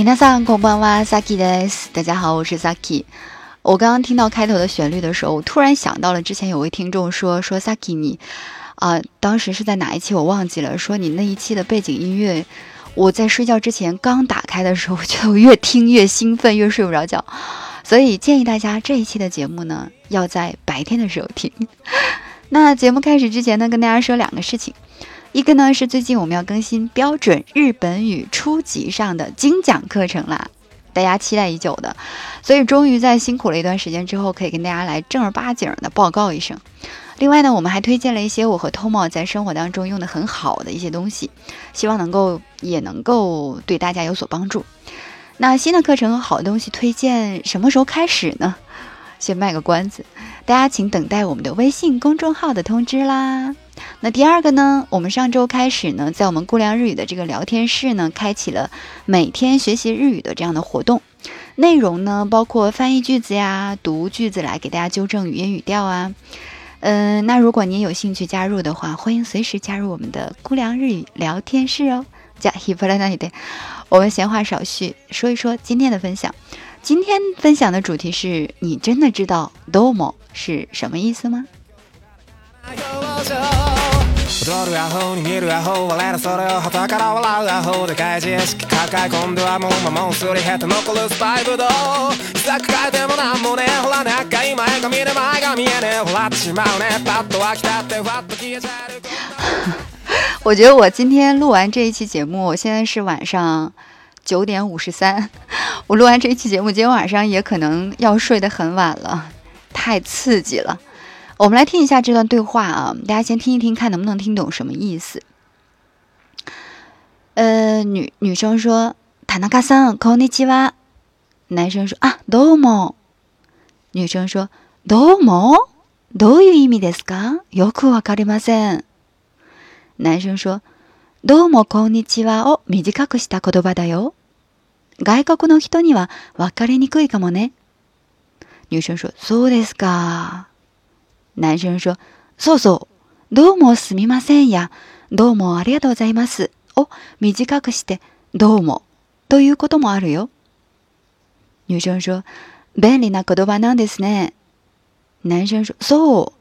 皆さんこんばんは、Saki です。大家好，我是 Saki。我刚刚听到开头的旋律的时候，我突然想到了之前有位听众说说 Saki 你啊，当时是在哪一期我忘记了，说你那一期的背景音乐，我在睡觉之前刚打开的时候，就越听越兴奋，越睡不着觉。所以建议大家这一期的节目呢，要在白天的时候听。那节目开始之前呢，跟大家说两个事情。 一个呢是最近我们要更新标准日本语初级上的精讲课程啦，大家期待已久的，所以终于在辛苦了一段时间之后，可以跟大家来正儿八经的报告一声。另外呢，我们还推荐了一些我和 Tomo 在生活当中用的很好的一些东西，希望能够也能够对大家有所帮助。那新的课程和好东西推荐什么时候开始呢？先卖个关子，大家请等待我们的微信公众号的通知啦。那第二个呢，我们上周开始呢，在我们估量日语的这个聊天室呢，开启了每天学习日语的这样的活动。内容呢，包括翻译句子呀，读句子来给大家纠正语音语调啊。嗯，那如果您有兴趣加入的话，欢迎随时加入我们的估量日语聊天室哦。加 h i p 那里的，我们闲话少叙，说一说今天的分享。今天分享的主题是你真的知道 “domo” 是什么意思吗？我觉得我今天录完这一期节目，现在是晚上。九点五十三，我录完这一期节目，今天晚上也可能要睡得很晚了，太刺激了。我们来听一下这段对话啊，大家先听一听，看能不能听懂什么意思。呃，女女生说“田中さんこんにちは”，男生说“啊どうも”，女生说“どうも”，どういう意味ですか？よくわかりません。男生说。どうもこんにちはを短くした言葉だよ。外国の人には分かりにくいかもね。女生说、そうですか。 男生说、そうそう。どうもすみませんや、どうもありがとうございますを短くして、どうもということもあるよ。女生说、便利な言葉なんですね。男生说、そ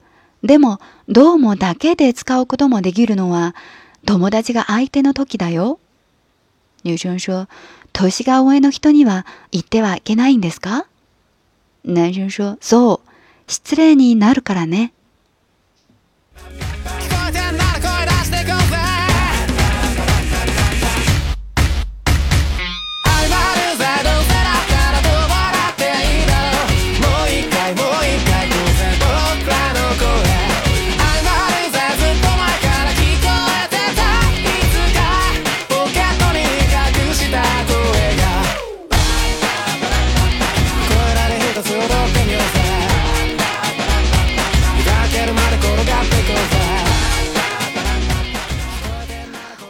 う。でも、どうもだけで使うこともできるのは、友達が相手の時だよ。女生说：“年が上の人には言ってはいけないんですか？”男生说：“そう、失礼になるからね。”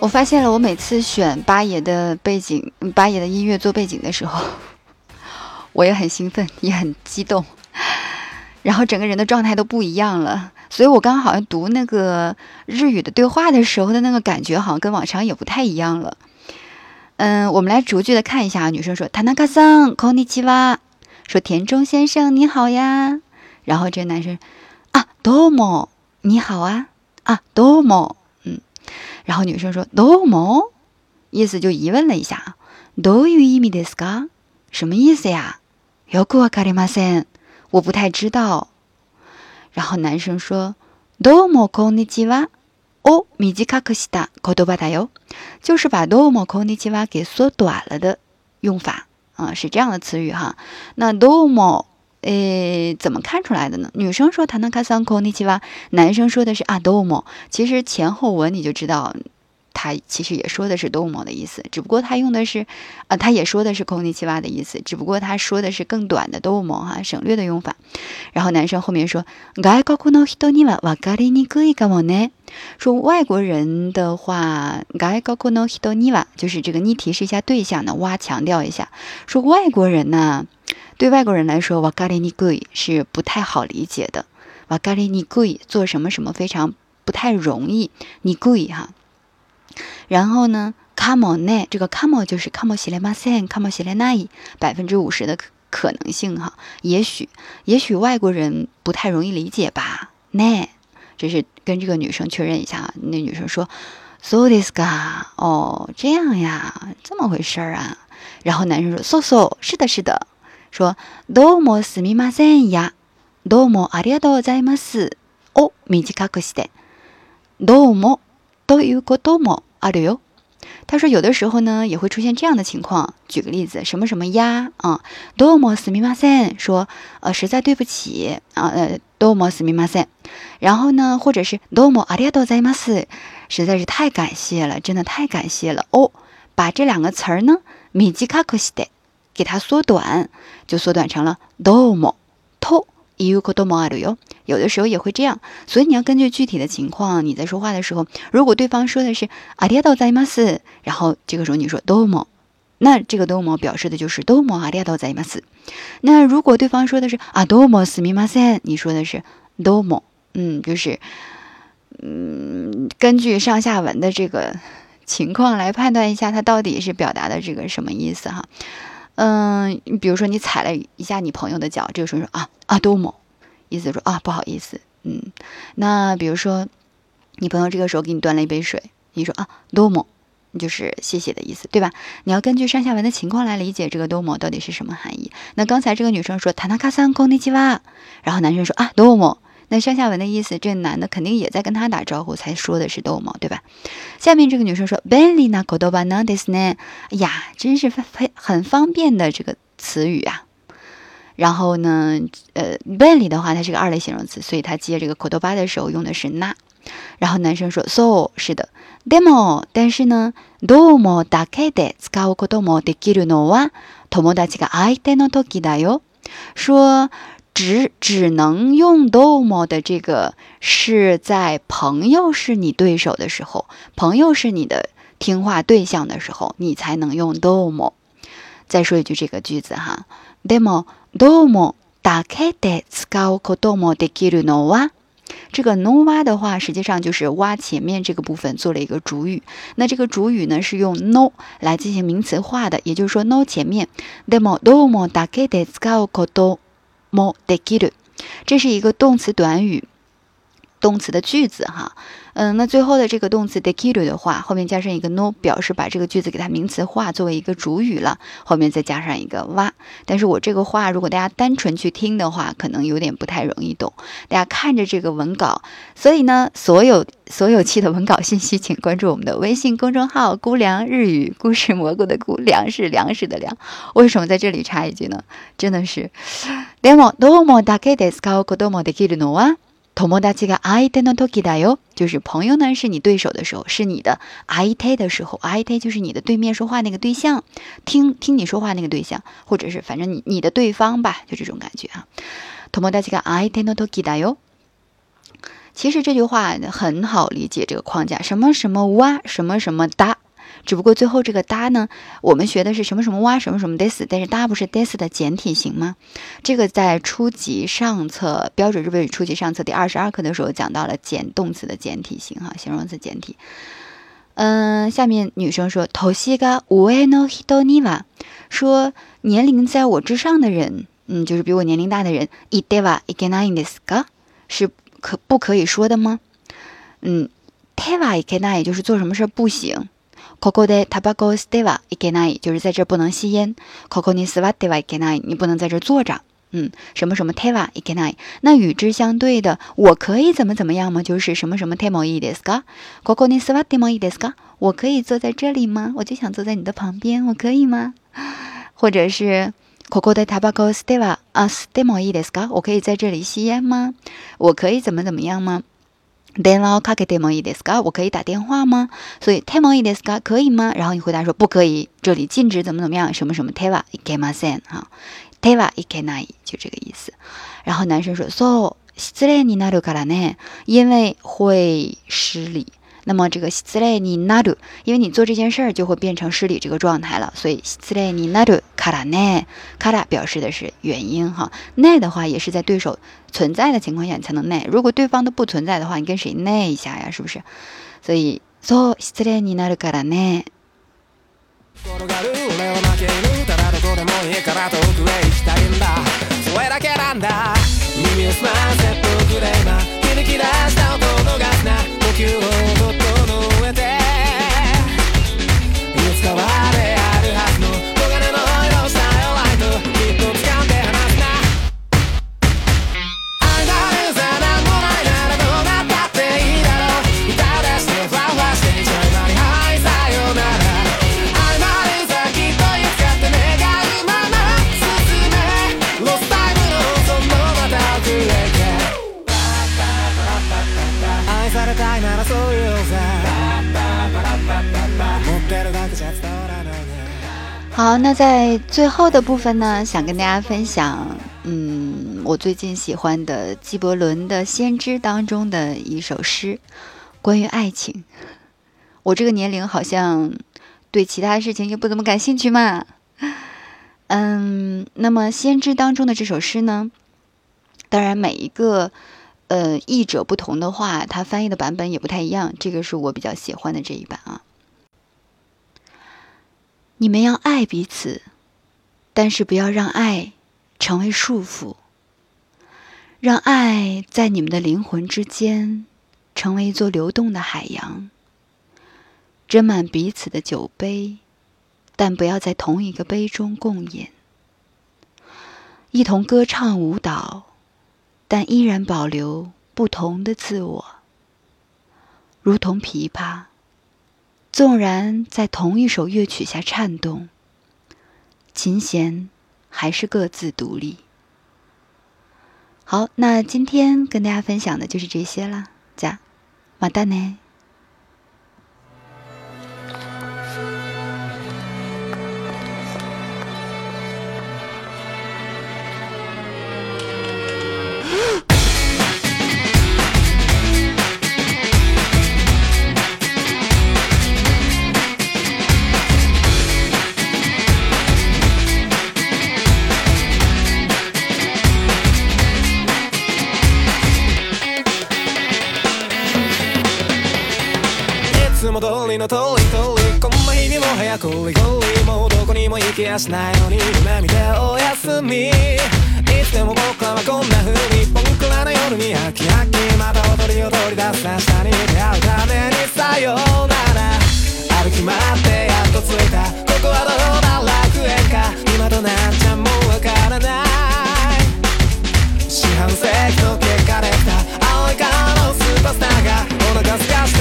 发现了，我每次选八爷的背景、八爷的音乐做背景的时候，我也很兴奋，也很激动，然后整个人的状态都不一样了。所以我刚刚好像读那个日语的对话的时候的那个感觉，好像跟往常也不太一样了。嗯，我们来逐句的看一下。女生说：“田中さん、こんにちは。”说田中先生你好呀。然后这个男生啊，どうも你好啊啊，どうも。 ”。然后女生说どうも，意思就疑问了一下，どういう意味ですか？什么意思呀？よくわかりません，我不太知道。然后男生说どうもこんにちはを短くした言葉だよ，就是把どうもこんにちは给缩短了的用法啊，是这样的词语哈。那どうも。 诶，怎么看出来的呢？女生说“塔纳卡桑科尼奇哇”，男生说的是“阿多莫”。其实前后文你就知道。他其实也说的是 “domo” 的意思，只不过他用的是，啊，他也说的是 “konnichiwa” 的意思，只不过他说的是更短的 “domo” 哈，省略的用法。然后男生后面说：“外国の人にはわかりにくいかもね。”说外国人的话，“外国の人には”就是这个你提示一下对象呢，哇，强调一下，说外国人呢， 对外国人来说，“わかりにくい”是不太好理解的，“わかりにくい”做什么什么非常不太容易，“にくい”哈。然后呢 come on 呢？这个 come on 就是 come on 西来马森，come on 西来奈，百分之五十的可可能性哈。也许，也许外国人不太容易理解吧？呢，这是跟这个女生确认一下啊。那女生说，so this guy，哦，这样呀，这么回事儿啊。然后男生说，so so，是的，是的。 说どうもすみませんや、どうもありがとうございますを短くして、どうもということもあるよ。他说有的时候呢也会出现这样的情况。举个例子，什么什么呀啊，どうもすみません，说呃实在对不起啊呃どうもすみません。然后呢，或者是どうもありがとうございます，实在是太感谢了，真的太感谢了哦。把这两个词儿呢短くして。 给它缩短，就缩短成了 domo to i u k o domo a r 有的时候也会这样，所以你要根据具体的情况，你在说话的时候，如果对方说的是阿里亚多在吗斯，然后这个时候你说 domo，那这个 domo 表示的就是 domo 阿里亚多在吗斯。那如果对方说的是啊 domo 斯密马森，你说的是 domo，嗯，就是嗯，根据上下文的这个情况来判断一下，它到底是表达的这个什么意思哈。嗯，比如说你踩了一下你朋友的脚，这个时候说啊啊多么，意思说啊不好意思，嗯，那比如说你朋友这个时候给你端了一杯水，你说啊多么，就是谢谢的意思，对吧？你要根据上下文的情况来理解这个多么到底是什么含义。那刚才这个女生说塔纳卡桑 konnichi wa，然后男生说啊多么。那上下文的意思，这男的肯定也在跟他打招呼，才说的是逗猫，对吧？下面这个女生说，benli na kodoba na des ne，呀，真是非非很方便的这个词语啊。然后呢，呃，benli 的话，它是个二类形容词，所以它接这个 kodoba 的时候用的是 na。然后男生说，so 是的，demo，但是呢，domo dake de ska o kodomo de kiru no wa tomodachi ga aite no toki da yo，说。只只能用 domo 的这个是在朋友是你对手的时候，朋友是你的听话对象的时候，你才能用 domo。再说一句这个句子哈，demo domo da ke de ska o domo de kiru no wa。这个 no wa 的话，实际上就是哇前面这个部分做了一个主语。那这个主语呢是用 no 来进行名词化的，也就是说 no 前面 demo domo da ke de ska o mo de kiru，这是一个动词短语，动词的句子哈。嗯，那最后的这个动词 de kiru 的话，后面加上一个 no，表示把这个句子给它名词化，作为一个主语了。后面再加上一个哇。但是我这个话，如果大家单纯去听的话，可能有点不太容易懂。大家看着这个文稿，所以呢，所有所有期的文稿信息，请关注我们的微信公众号“姑凉日语故事蘑菇”的“姑粮食粮食的粮”。为什么在这里插一句呢？真的是。でもどうもだけで使うこともできるのは 友達が相手の時だよ。就是朋友呢是你对手的时候，是你的相手的时候，相手就是你的对面说话那个对象，听听你说话那个对象，或者是反正你你的对方吧，就这种感觉啊。友達が相手の時だよ。其实这句话很好理解，这个框架什么什么哇，什么什么哒。 只不过最后这个哒呢，我们学的是什么什么哇什么什么 this，但是哒不是 this 的简体型吗？这个在初级上册标准日本语初级上册第二十二课的时候讲到了简动词的简体型哈，形容词简体。嗯，下面女生说，头西が上の人には，说年龄在我之上的人，嗯，就是比我年龄大的人，いではいけないんですか？是可不可以说的吗？嗯，てはいけない就是做什么事不行。 ここでタバコを吸ってはいけない，就是在这不能吸烟。ここに座ってはいけない，你不能在这坐着。嗯，什么什么てはいけない。那与之相对的，我可以怎么怎么样吗？就是什么什么てもいいですか？ここに座ってもいいですか？我可以坐在这里吗？我就想坐在你的旁边，我可以吗？或者是ここでタバコを吸ってはあ吸ってもいいですか？我可以在这里吸烟吗？我可以怎么怎么样吗？ 電話をかけてもいいですか？我可以打电话吗？所以てもいいですか？可以吗？然后你回答说不可以，这里禁止怎么怎么样，什么什么てはいけません哈，てはいけない就这个意思。然后男生说そう失礼になるからね，因为会失礼。 那么这个失礼になる，因为你做这件事儿就会变成失礼这个状态了，所以失礼になるからね，から表示的是原因哈。ね的话也是在对手存在的情况下你才能ね，如果对方都不存在的话，你跟谁ね一下呀？是不是？所以そう失礼になるからね。 転がる俺は負け犬ただどこでもいいから遠くへ行きたいんだそれだけなんだ耳を澄ませてくれば響き出した音のがすな呼吸を 」好，那在最后的部分呢，想跟大家分享，嗯，我最近喜欢的纪伯伦的《先知》当中的一首诗，关于爱情。我这个年龄好像对其他事情也不怎么感兴趣嘛。嗯，那么《先知》当中的这首诗呢，当然每一个呃译者不同的话，他翻译的版本也不太一样，这个是我比较喜欢的这一版啊。你们要爱彼此，但是不要让爱成为束缚，让爱在你们的灵魂之间成为一座流动的海洋，斟满彼此的酒杯，但不要在同一个杯中共饮。一同歌唱舞蹈，但依然保留不同的自我，如同琵琶。纵然在同一首乐曲下颤动，琴弦还是各自独立。好，那今天跟大家分享的就是这些啦，じゃあま つも通りの通り通りこんな日にも早くリゴリもうどこにも行きやしないのに夢見ておやすみいつでも僕らはこんな風に僕らの夜に飽き飽きまた踊りを取り出す明日に出会うためにさようなら歩き回ってやっと着いたここはどうだ楽園か今となっちゃもうわからない四半世紀の結果できた青い顔のスーパースターがお腹すかして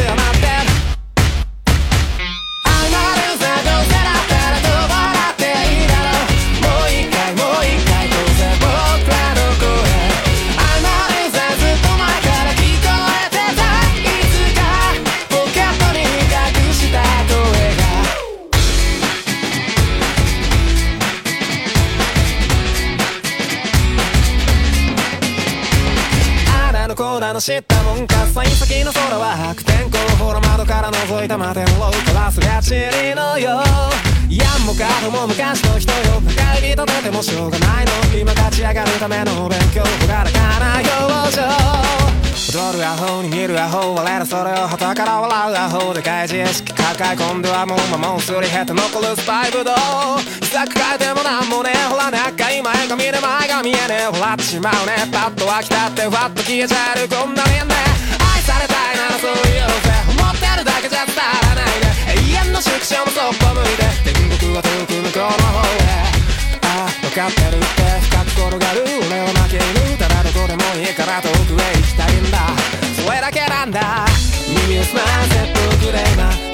から覗いた摩天楼からすりゃちりのよやんもかとも昔の人よ深い人とてもしょうがないの。今立ち上がるための勉強ほがらかな表情踊るアホに見るアホ我らそれを旗から笑うアホでかい自意識抱え込んではもう魔物すり減って残るスパイブドウざく変えてもなんもねほらね赤い前髪で前が見えねえ笑ってしまうねパッと飽きたってふわっと消えちゃえるこんなにね愛されたいならそう言おうってるって。深く転がる俺は負け犬ただどこでもいいから遠くへ行きたいんだそれだけなんだ耳を澄ませてくれば